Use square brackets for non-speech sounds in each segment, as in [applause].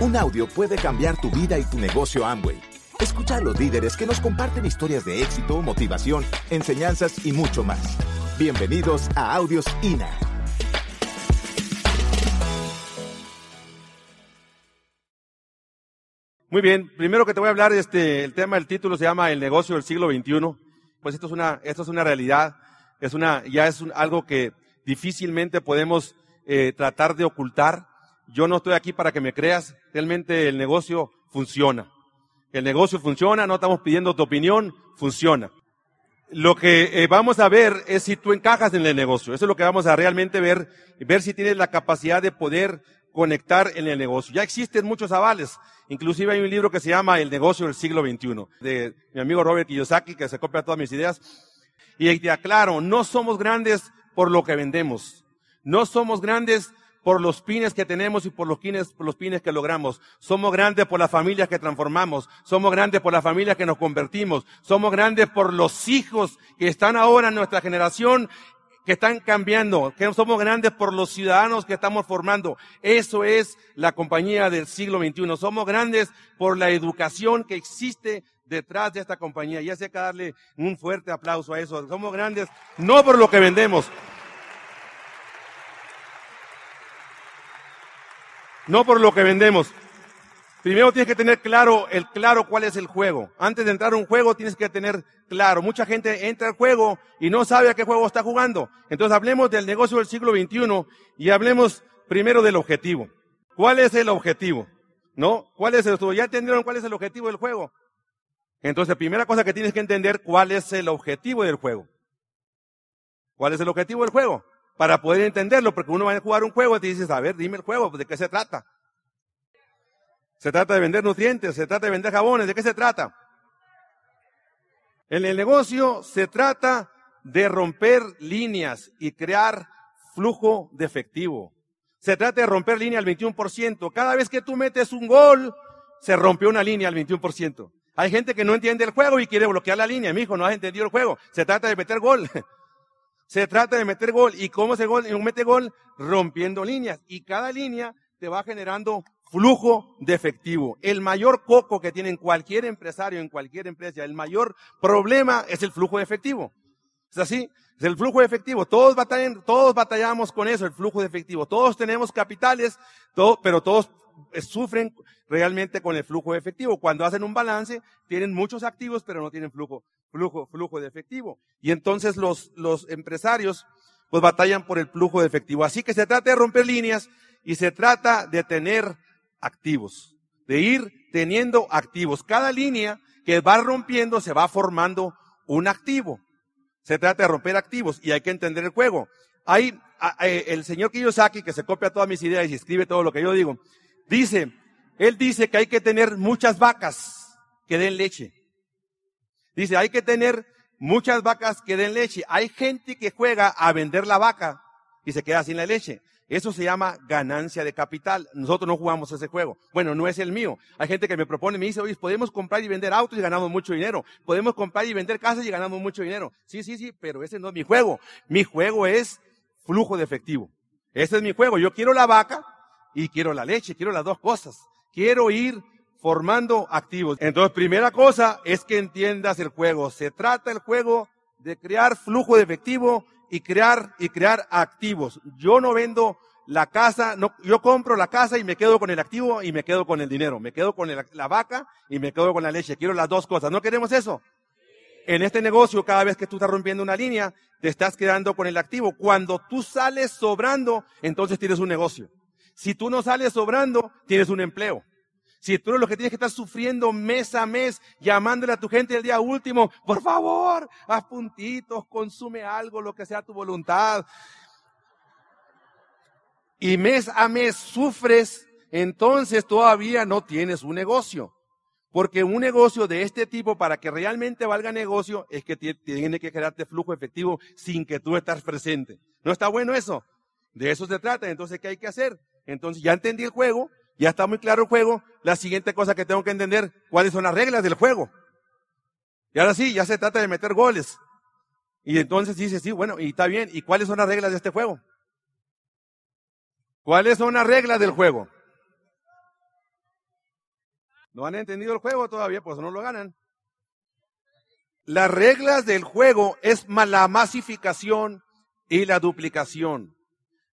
Un audio puede cambiar tu vida y tu negocio Amway. Escucha a los líderes que nos comparten historias de éxito, motivación, enseñanzas y mucho más. Bienvenidos a Audios INA. Muy bien, primero que te voy a hablar, este, el tema del título se llama El negocio del siglo XXI. Pues esto es una, esto es una realidad, es una, ya es algo que difícilmente podemos eh, tratar de ocultar. Yo no estoy aquí para que me creas, realmente el negocio funciona. El negocio funciona, no estamos pidiendo tu opinión, funciona. Lo que eh, vamos a ver es si tú encajas en el negocio. Eso es lo que vamos a realmente ver, ver si tienes la capacidad de poder conectar en el negocio. Ya existen muchos avales. Inclusive hay un libro que se llama El negocio del siglo XXI, de mi amigo Robert Kiyosaki, que se copia todas mis ideas. Y te aclaro, no somos grandes por lo que vendemos. No somos grandes por los pines que tenemos y por los pines, los pines que logramos. Somos grandes por las familias que transformamos. Somos grandes por las familias que nos convertimos. Somos grandes por los hijos que están ahora en nuestra generación que están cambiando, que somos grandes por los ciudadanos que estamos formando. Eso es la compañía del siglo XXI. Somos grandes por la educación que existe detrás de esta compañía. Y hace que darle un fuerte aplauso a eso. Somos grandes no por lo que vendemos. No por lo que vendemos. Primero tienes que tener claro, el claro cuál es el juego. Antes de entrar a un juego tienes que tener claro. Mucha gente entra al juego y no sabe a qué juego está jugando. Entonces hablemos del negocio del siglo XXI y hablemos primero del objetivo. ¿Cuál es el objetivo? ¿No? ¿Cuál es el, ya entendieron cuál es el objetivo del juego? Entonces, primera cosa que tienes que entender, ¿cuál es el objetivo del juego? ¿Cuál es el objetivo del juego? Para poder entenderlo, porque uno va a jugar un juego y te dices, a ver, dime el juego, ¿de qué se trata? Se trata de vender nutrientes, se trata de vender jabones, ¿de qué se trata? En el negocio se trata de romper líneas y crear flujo de efectivo. Se trata de romper línea al 21%. Cada vez que tú metes un gol, se rompió una línea al 21%. Hay gente que no entiende el juego y quiere bloquear la línea. Mi hijo, no has entendido el juego. Se trata de meter gol. [laughs] Se trata de meter gol. ¿Y cómo se gol? mete gol rompiendo líneas. Y cada línea te va generando flujo de efectivo. El mayor coco que tiene cualquier empresario, en cualquier empresa, el mayor problema es el flujo de efectivo. ¿Es así? Es el flujo de efectivo. Todos batallan, todos batallamos con eso, el flujo de efectivo. Todos tenemos capitales, todo, pero todos sufren realmente con el flujo de efectivo. Cuando hacen un balance, tienen muchos activos, pero no tienen flujo, flujo, flujo de efectivo. Y entonces los, los empresarios, pues batallan por el flujo de efectivo. Así que se trata de romper líneas y se trata de tener activos, de ir teniendo activos. Cada línea que va rompiendo se va formando un activo. Se trata de romper activos y hay que entender el juego. Hay eh, el señor Kiyosaki que se copia todas mis ideas y escribe todo lo que yo digo. Dice, él dice que hay que tener muchas vacas que den leche. Dice, hay que tener muchas vacas que den leche. Hay gente que juega a vender la vaca y se queda sin la leche. Eso se llama ganancia de capital. Nosotros no jugamos ese juego. Bueno, no es el mío. Hay gente que me propone, me dice, oye, podemos comprar y vender autos y ganamos mucho dinero. Podemos comprar y vender casas y ganamos mucho dinero. Sí, sí, sí, pero ese no es mi juego. Mi juego es flujo de efectivo. Ese es mi juego. Yo quiero la vaca y quiero la leche, quiero las dos cosas. Quiero ir formando activos. Entonces, primera cosa es que entiendas el juego. Se trata el juego de crear flujo de efectivo y crear, y crear activos. Yo no vendo la casa, no, yo compro la casa y me quedo con el activo y me quedo con el dinero. Me quedo con la vaca y me quedo con la leche. Quiero las dos cosas. ¿No queremos eso? En este negocio, cada vez que tú estás rompiendo una línea, te estás quedando con el activo. Cuando tú sales sobrando, entonces tienes un negocio. Si tú no sales sobrando, tienes un empleo. Si tú eres lo que tienes que estar sufriendo mes a mes, llamándole a tu gente el día último, por favor, haz puntitos, consume algo, lo que sea tu voluntad. Y mes a mes sufres, entonces todavía no tienes un negocio. Porque un negocio de este tipo, para que realmente valga negocio, es que tiene que generarte flujo efectivo sin que tú estés presente. ¿No está bueno eso? De eso se trata. Entonces, ¿qué hay que hacer? Entonces, ya entendí el juego, ya está muy claro el juego. La siguiente cosa que tengo que entender, cuáles son las reglas del juego. Y ahora sí, ya se trata de meter goles. Y entonces dice, sí, bueno, y está bien. ¿Y cuáles son las reglas de este juego? ¿Cuáles son las reglas del juego? No han entendido el juego todavía, pues no lo ganan. Las reglas del juego es la masificación y la duplicación.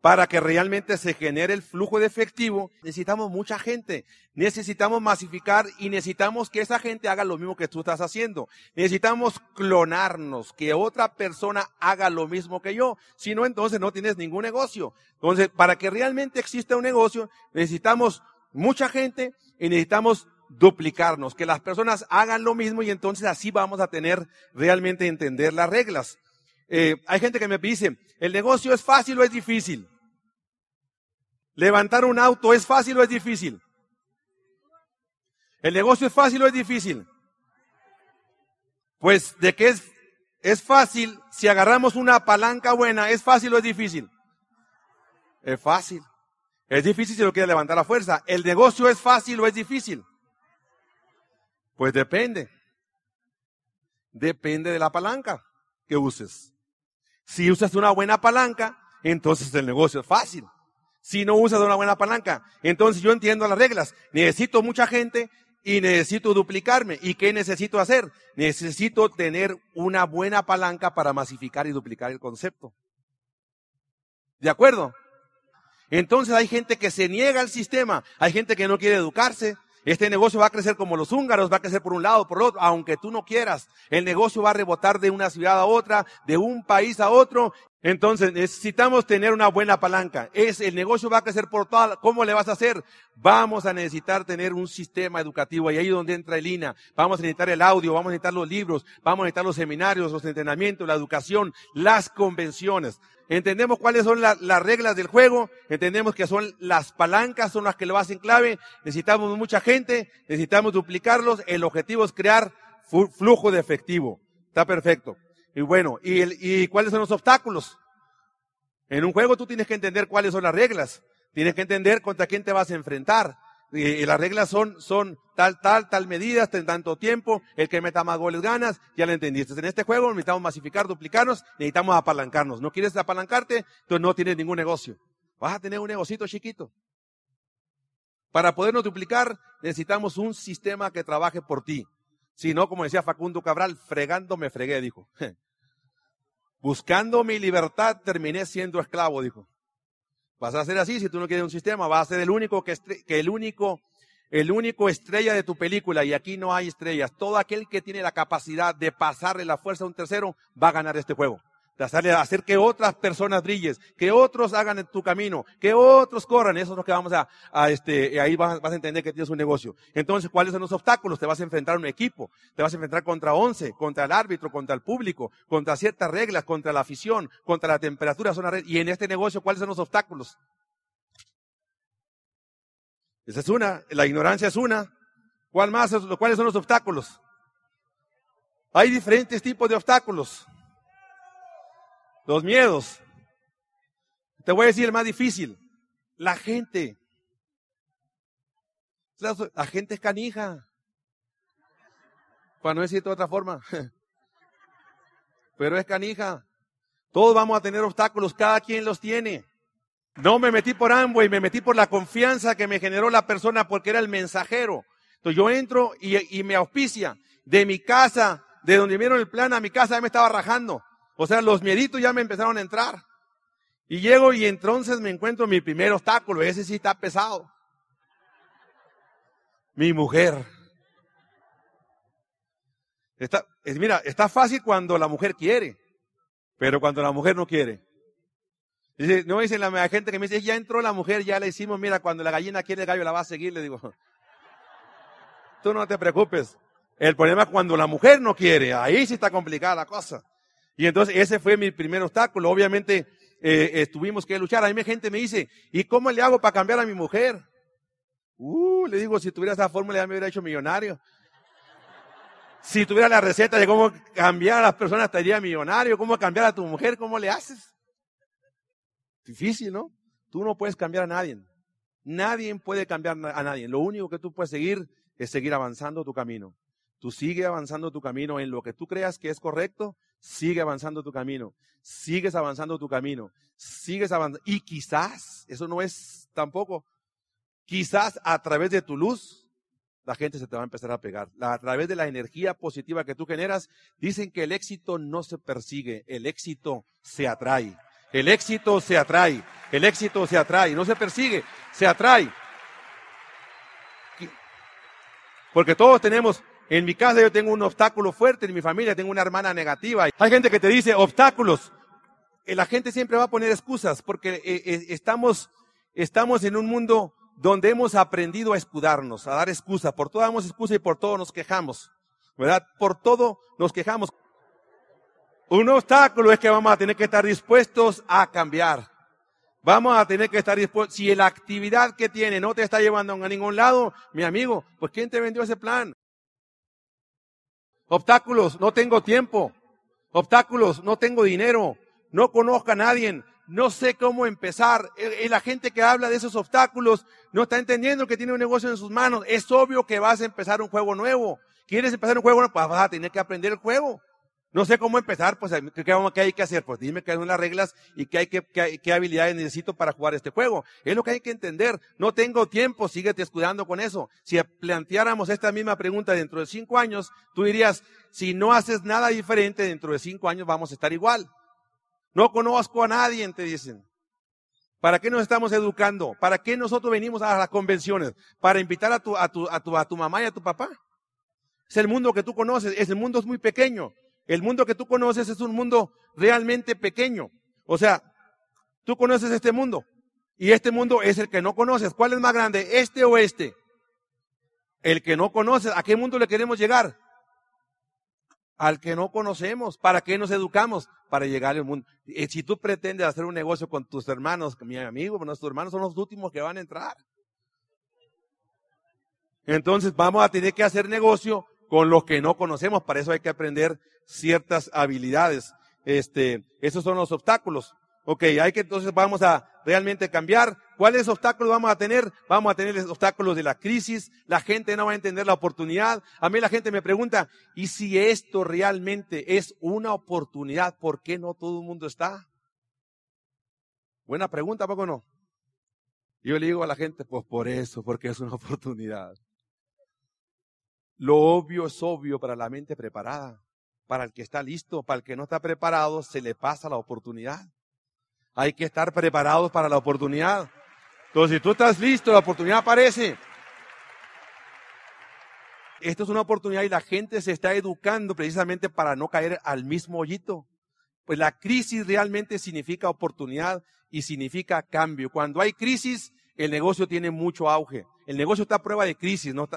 Para que realmente se genere el flujo de efectivo, necesitamos mucha gente, necesitamos masificar y necesitamos que esa gente haga lo mismo que tú estás haciendo. Necesitamos clonarnos, que otra persona haga lo mismo que yo. Si no, entonces no tienes ningún negocio. Entonces, para que realmente exista un negocio, necesitamos mucha gente y necesitamos duplicarnos, que las personas hagan lo mismo y entonces así vamos a tener realmente entender las reglas. Eh, hay gente que me dice, ¿el negocio es fácil o es difícil? ¿Levantar un auto es fácil o es difícil? ¿El negocio es fácil o es difícil? Pues de qué es, es fácil si agarramos una palanca buena, ¿es fácil o es difícil? Es fácil. Es difícil si lo quieres levantar a fuerza. ¿El negocio es fácil o es difícil? Pues depende. Depende de la palanca que uses. Si usas una buena palanca, entonces el negocio es fácil. Si no usas una buena palanca, entonces yo entiendo las reglas. Necesito mucha gente y necesito duplicarme. ¿Y qué necesito hacer? Necesito tener una buena palanca para masificar y duplicar el concepto. ¿De acuerdo? Entonces hay gente que se niega al sistema, hay gente que no quiere educarse, este negocio va a crecer como los húngaros, va a crecer por un lado, por otro, aunque tú no quieras. El negocio va a rebotar de una ciudad a otra, de un país a otro. Entonces necesitamos tener una buena palanca. Es el negocio va a crecer por toda. ¿Cómo le vas a hacer? Vamos a necesitar tener un sistema educativo y ahí es donde entra el INA. Vamos a necesitar el audio, vamos a necesitar los libros, vamos a necesitar los seminarios, los entrenamientos, la educación, las convenciones entendemos cuáles son las reglas del juego, entendemos que son las palancas, son las que lo hacen clave, necesitamos mucha gente, necesitamos duplicarlos, el objetivo es crear flujo de efectivo. Está perfecto. Y bueno, ¿y, ¿y cuáles son los obstáculos? En un juego tú tienes que entender cuáles son las reglas, tienes que entender contra quién te vas a enfrentar, y, las reglas son, son tal, tal, tal medida, en tanto tiempo, el que meta más goles ganas, ya lo entendiste. En este juego necesitamos masificar, duplicarnos, necesitamos apalancarnos. No quieres apalancarte, entonces no tienes ningún negocio. Vas a tener un negocito chiquito. Para podernos duplicar, necesitamos un sistema que trabaje por ti. Si no, como decía Facundo Cabral, fregando me fregué, dijo. [laughs] Buscando mi libertad, terminé siendo esclavo, dijo. Vas a ser así si tú no quieres un sistema, vas a ser el único que, que el único el único estrella de tu película y aquí no hay estrellas. Todo aquel que tiene la capacidad de pasarle la fuerza a un tercero va a ganar este juego de hacer que otras personas brilles, que otros hagan en tu camino, que otros corran. Eso es lo que vamos a, a este, ahí vas, a entender que tienes un negocio. Entonces, ¿cuáles son los obstáculos? Te vas a enfrentar a un equipo, te vas a enfrentar contra once, contra el árbitro, contra el público, contra ciertas reglas, contra la afición, contra la temperatura. Son y en este negocio, ¿cuáles son los obstáculos? Esa es una, la ignorancia es una. ¿Cuál más? ¿Cuáles son los obstáculos? Hay diferentes tipos de obstáculos. Los miedos. Te voy a decir el más difícil. La gente. La, gente es canija. Para no decir de otra forma. [laughs] Pero es canija. Todos vamos a tener obstáculos, cada quien los tiene. No me metí por y me metí por la confianza que me generó la persona porque era el mensajero. Entonces yo entro y, y me auspicia. De mi casa, de donde vieron el plan a mi casa, ya me estaba rajando. O sea, los mieditos ya me empezaron a entrar. Y llego y entonces me encuentro mi primer obstáculo. Ese sí está pesado. Mi mujer. Está, es, mira, está fácil cuando la mujer quiere, pero cuando la mujer no quiere. Dice, no dicen la gente que me dice, ya entró la mujer, ya le hicimos, mira, cuando la gallina quiere el gallo la va a seguir, le digo, [laughs] tú no te preocupes. El problema es cuando la mujer no quiere, ahí sí está complicada la cosa. Y entonces ese fue mi primer obstáculo. Obviamente eh, tuvimos que luchar. A mí gente me dice, ¿y cómo le hago para cambiar a mi mujer? Uh, le digo, si tuviera esa fórmula ya me hubiera hecho millonario. Si tuviera la receta de cómo cambiar a las personas, estaría millonario. ¿Cómo cambiar a tu mujer? ¿Cómo le haces? Difícil, ¿no? Tú no puedes cambiar a nadie. Nadie puede cambiar a nadie. Lo único que tú puedes seguir es seguir avanzando tu camino. Tú sigue avanzando tu camino en lo que tú creas que es correcto, sigue avanzando tu camino, sigues avanzando tu camino, sigues avanzando. Y quizás, eso no es tampoco, quizás a través de tu luz, la gente se te va a empezar a pegar. a través de la energía positiva que tú generas, dicen que el éxito no se persigue, el éxito se atrae. El éxito se atrae, el éxito se atrae, no se persigue, se atrae. Porque todos tenemos, en mi casa yo tengo un obstáculo fuerte, en mi familia tengo una hermana negativa. Hay gente que te dice obstáculos. Eh, la gente siempre va a poner excusas porque eh, eh, estamos, estamos en un mundo donde hemos aprendido a escudarnos, a dar excusas. Por todo damos excusa y por todo nos quejamos. ¿Verdad? Por todo nos quejamos. Un obstáculo es que vamos a tener que estar dispuestos a cambiar. Vamos a tener que estar dispuestos. Si la actividad que tiene no te está llevando a ningún lado, mi amigo, pues ¿quién te vendió ese plan? Obstáculos, no tengo tiempo. Obstáculos, no tengo dinero. No conozco a nadie no sé cómo empezar. Y la gente que habla de esos obstáculos no está entendiendo que tiene un negocio en sus manos. Es obvio que vas a empezar un juego nuevo. ¿Quieres empezar un juego nuevo? Pues vas a tener que aprender el juego. No sé cómo empezar, pues ¿qué, hay que hacer? Pues dime qué son las reglas y qué, hay que, qué, habilidades necesito para jugar este juego. Es lo que hay que entender. No tengo tiempo, síguete escudando con eso. Si planteáramos esta misma pregunta dentro de cinco años, tú dirías, si no haces nada diferente dentro de cinco años vamos a estar igual. No conozco a nadie, te dicen. ¿Para qué nos estamos educando? ¿Para qué nosotros venimos a las convenciones? ¿Para invitar a tu, a tu, a tu, a tu mamá y a tu papá? Es el mundo que tú conoces. Ese mundo es muy pequeño. El mundo que tú conoces es un mundo realmente pequeño. O sea, tú conoces este mundo. Y este mundo es el que no conoces. ¿Cuál es más grande? ¿Este o este? El que no conoces. ¿A qué mundo le queremos llegar? al que no conocemos. ¿Para qué nos educamos? Para llegar al mundo. Si tú pretendes hacer un negocio con tus hermanos, mi amigo, nuestros hermanos son los últimos que van a entrar. Entonces vamos a tener que hacer negocio con los que no conocemos. Para eso hay que aprender ciertas habilidades. Este, esos son los obstáculos. Ok, hay que entonces vamos a realmente cambiar. ¿Cuáles obstáculos vamos a tener? Vamos a tener los obstáculos de la crisis. La gente no va a entender la oportunidad. A mí la gente me pregunta, ¿y si esto realmente es una oportunidad, por qué no todo el mundo está? Buena pregunta, ¿poco no? Yo le digo a la gente, pues por eso, porque es una [laughs] oportunidad. Lo obvio es obvio para la mente preparada. Para el que está listo, para el que no está preparado, se le pasa la oportunidad. Hay que estar preparados para la oportunidad. Entonces, si tú estás listo, la oportunidad aparece. Esto es una oportunidad y la gente se está educando precisamente para no caer al mismo hoyito. Pues la crisis realmente significa oportunidad y significa cambio. Cuando hay crisis, el negocio tiene mucho auge. El negocio está a prueba de crisis. No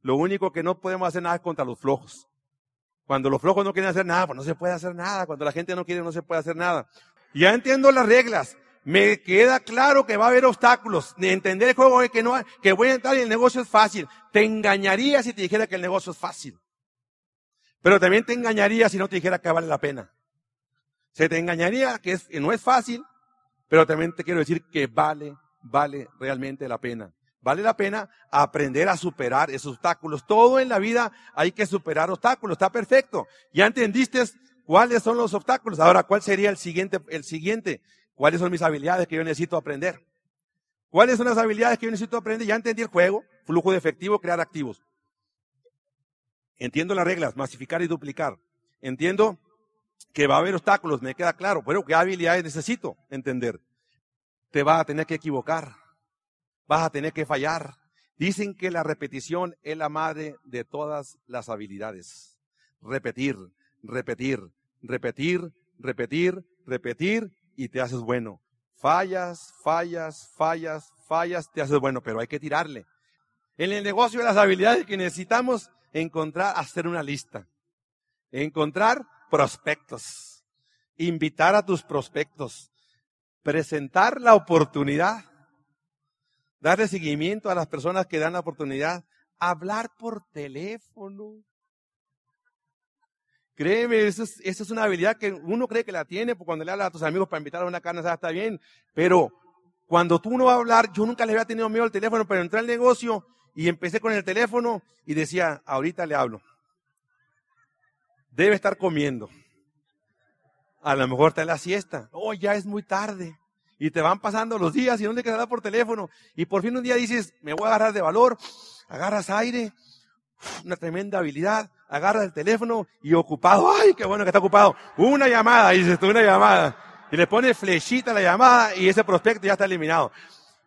lo único que no podemos hacer nada es contra los flojos. Cuando los flojos no quieren hacer nada, pues no se puede hacer nada. Cuando la gente no quiere, no se puede hacer nada. Ya entiendo las reglas. Me queda claro que va a haber obstáculos. De entender el juego es que no, que voy a entrar y el negocio es fácil. Te engañaría si te dijera que el negocio es fácil. Pero también te engañaría si no te dijera que vale la pena. Se te engañaría que, es, que no es fácil, pero también te quiero decir que vale, vale realmente la pena. Vale la pena aprender a superar esos obstáculos. Todo en la vida hay que superar obstáculos. Está perfecto. Ya entendiste ¿Cuáles son los obstáculos? Ahora, ¿cuál sería el siguiente, el siguiente? ¿Cuáles son mis habilidades que yo necesito aprender? ¿Cuáles son las habilidades que yo necesito aprender? Ya entendí el juego, flujo de efectivo, crear activos. Entiendo las reglas, masificar y duplicar. Entiendo que va a haber obstáculos, me queda claro, pero ¿qué habilidades necesito entender? Te vas a tener que equivocar, vas a tener que fallar. Dicen que la repetición es la madre de todas las habilidades. Repetir, repetir, repetir, repetir, repetir y te haces bueno. Fallas, fallas, fallas, fallas, te haces bueno, pero hay que tirarle. En el negocio de las habilidades que necesitamos encontrar, hacer una lista. Encontrar prospectos. Invitar a tus prospectos. Presentar la oportunidad. Darle seguimiento a las personas que dan la oportunidad. Hablar por teléfono. Créeme, esa es, una habilidad que uno cree que la tiene, porque cuando le habla a tus amigos para invitar a una carne, está bien, pero cuando tú no vas a hablar, yo nunca le había tenido miedo al teléfono, pero entré al negocio y empecé con el teléfono y decía, ahorita le hablo. Debe estar comiendo. A lo mejor está en la siesta. Oh, ya es muy tarde. Y te van pasando los días y no le por teléfono. Y por fin un día dices, me voy a agarrar de valor agarras aire, una tremenda habilidad, agarras el teléfono y ocupado, ay, qué bueno que está ocupado, una llamada, dices tú, una llamada, y le pones flechita a la llamada y ese prospecto ya está eliminado.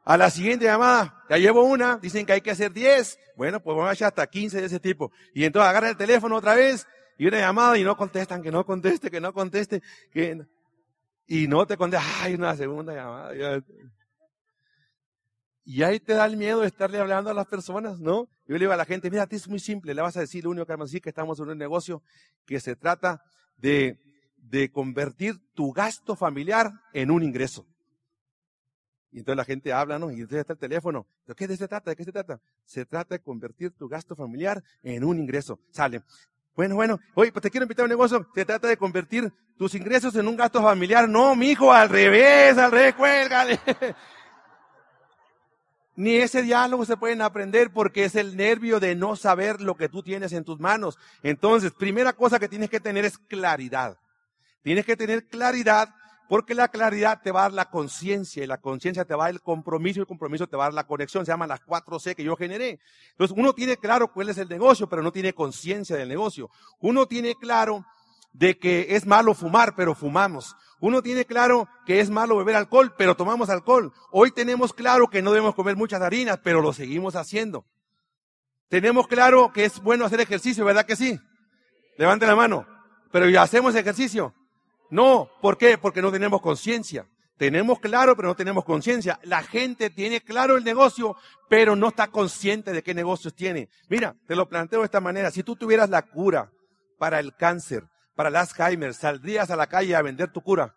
A la siguiente llamada, ya llevo una, dicen que hay que hacer 10, bueno, pues vamos a hasta 15 de ese tipo. Y entonces agarra el teléfono otra vez y una llamada y no contestan, que no conteste, que no conteste, que... Y no te contesta, ay, una segunda llamada. Y ahí te da el miedo de estarle hablando a las personas, ¿no? Yo le digo a la gente, mira, a es muy simple, le vas a decir, lo único que vamos a decir que estamos en un negocio que se trata de, de convertir tu gasto familiar en un ingreso. Y entonces la gente habla, ¿no? Y entonces está el teléfono. ¿De qué se trata? ¿De qué se trata? Se trata de convertir tu gasto familiar en un ingreso. Sale. Bueno, bueno, oye, pues te quiero invitar a un negocio. Se trata de convertir tus ingresos en un gasto familiar. No, mi hijo, al revés, al revés, cuélgale. [laughs] Ni ese diálogo se pueden aprender porque es el nervio de no saber lo que tú tienes en tus manos. Entonces, primera cosa que tienes que tener es claridad. Tienes que tener claridad porque la claridad te va a dar la conciencia y la conciencia te va a dar el compromiso y el compromiso te va a dar la conexión. Se llaman las cuatro C que yo generé. Entonces, uno tiene claro cuál es el negocio, pero no tiene conciencia del negocio. Uno tiene claro de que es malo fumar, pero fumamos. Uno tiene claro que es malo beber alcohol, pero tomamos alcohol. Hoy tenemos claro que no debemos comer muchas harinas, pero lo seguimos haciendo. Tenemos claro que es bueno hacer ejercicio, ¿verdad que sí? Levante la mano. Pero ya hacemos ejercicio. No, ¿por qué? Porque no tenemos conciencia. Tenemos claro, pero no tenemos conciencia. La gente tiene claro el negocio, pero no está consciente de qué negocios tiene. Mira, te lo planteo de esta manera. Si tú tuvieras la cura para el cáncer, para el Alzheimer, ¿saldrías a la calle a vender tu cura?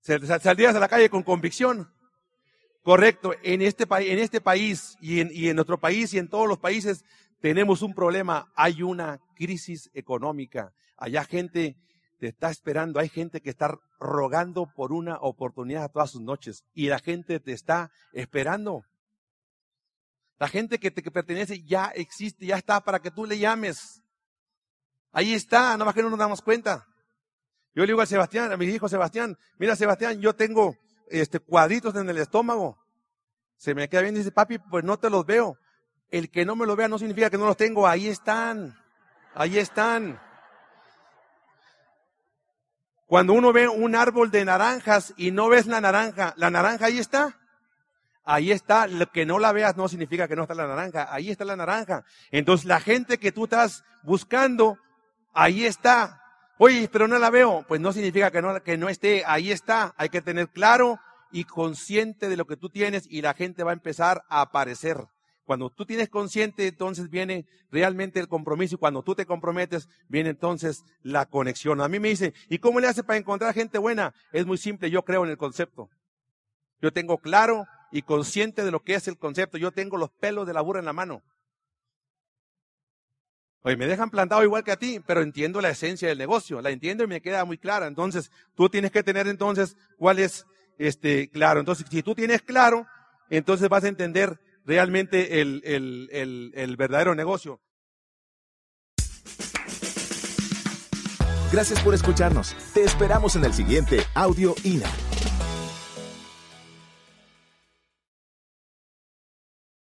¿Saldrías a la calle con convicción? Correcto. En este, en este país y en, y en nuestro país y en todos los países tenemos un problema. Hay una crisis económica. Allá gente te está esperando. Hay gente que está rogando por una oportunidad todas sus noches y la gente te está esperando. La gente que te pertenece ya existe, ya está para que tú le llames. Ahí está, nada más que no nos damos cuenta. Yo le digo a Sebastián, a mi hijo Sebastián, mira Sebastián, yo tengo este cuadritos en el estómago. Se me queda bien dice, papi, pues no te los veo. El que no me los vea no significa que no los tengo, ahí están. Ahí están. Cuando uno ve un árbol de naranjas y no ves la naranja, la naranja ahí está. Ahí está, lo que no la veas no significa que no está la naranja, ahí está la naranja. Entonces la gente que tú estás buscando ahí está. Oye, pero no la veo. Pues no significa que no, que no esté, ahí está. Hay que tener claro y consciente de lo que tú tienes y la gente va a empezar a aparecer. Cuando tú tienes consciente, entonces viene realmente el compromiso y cuando tú te comprometes, viene entonces la conexión. A mí me dice, ¿y cómo le hace para encontrar gente buena? Es muy simple, yo creo en el concepto. Yo tengo claro y consciente de lo que es el concepto. Yo tengo los pelos de la burra en la mano. Oye, me dejan plantado igual que a ti, pero entiendo la esencia del negocio, la entiendo y me queda muy clara. Entonces, tú tienes que tener entonces cuál es este claro. Entonces, si tú tienes claro, entonces vas a entender realmente el, el, el, el verdadero negocio. Gracias por escucharnos. Te esperamos en el siguiente Audio INA.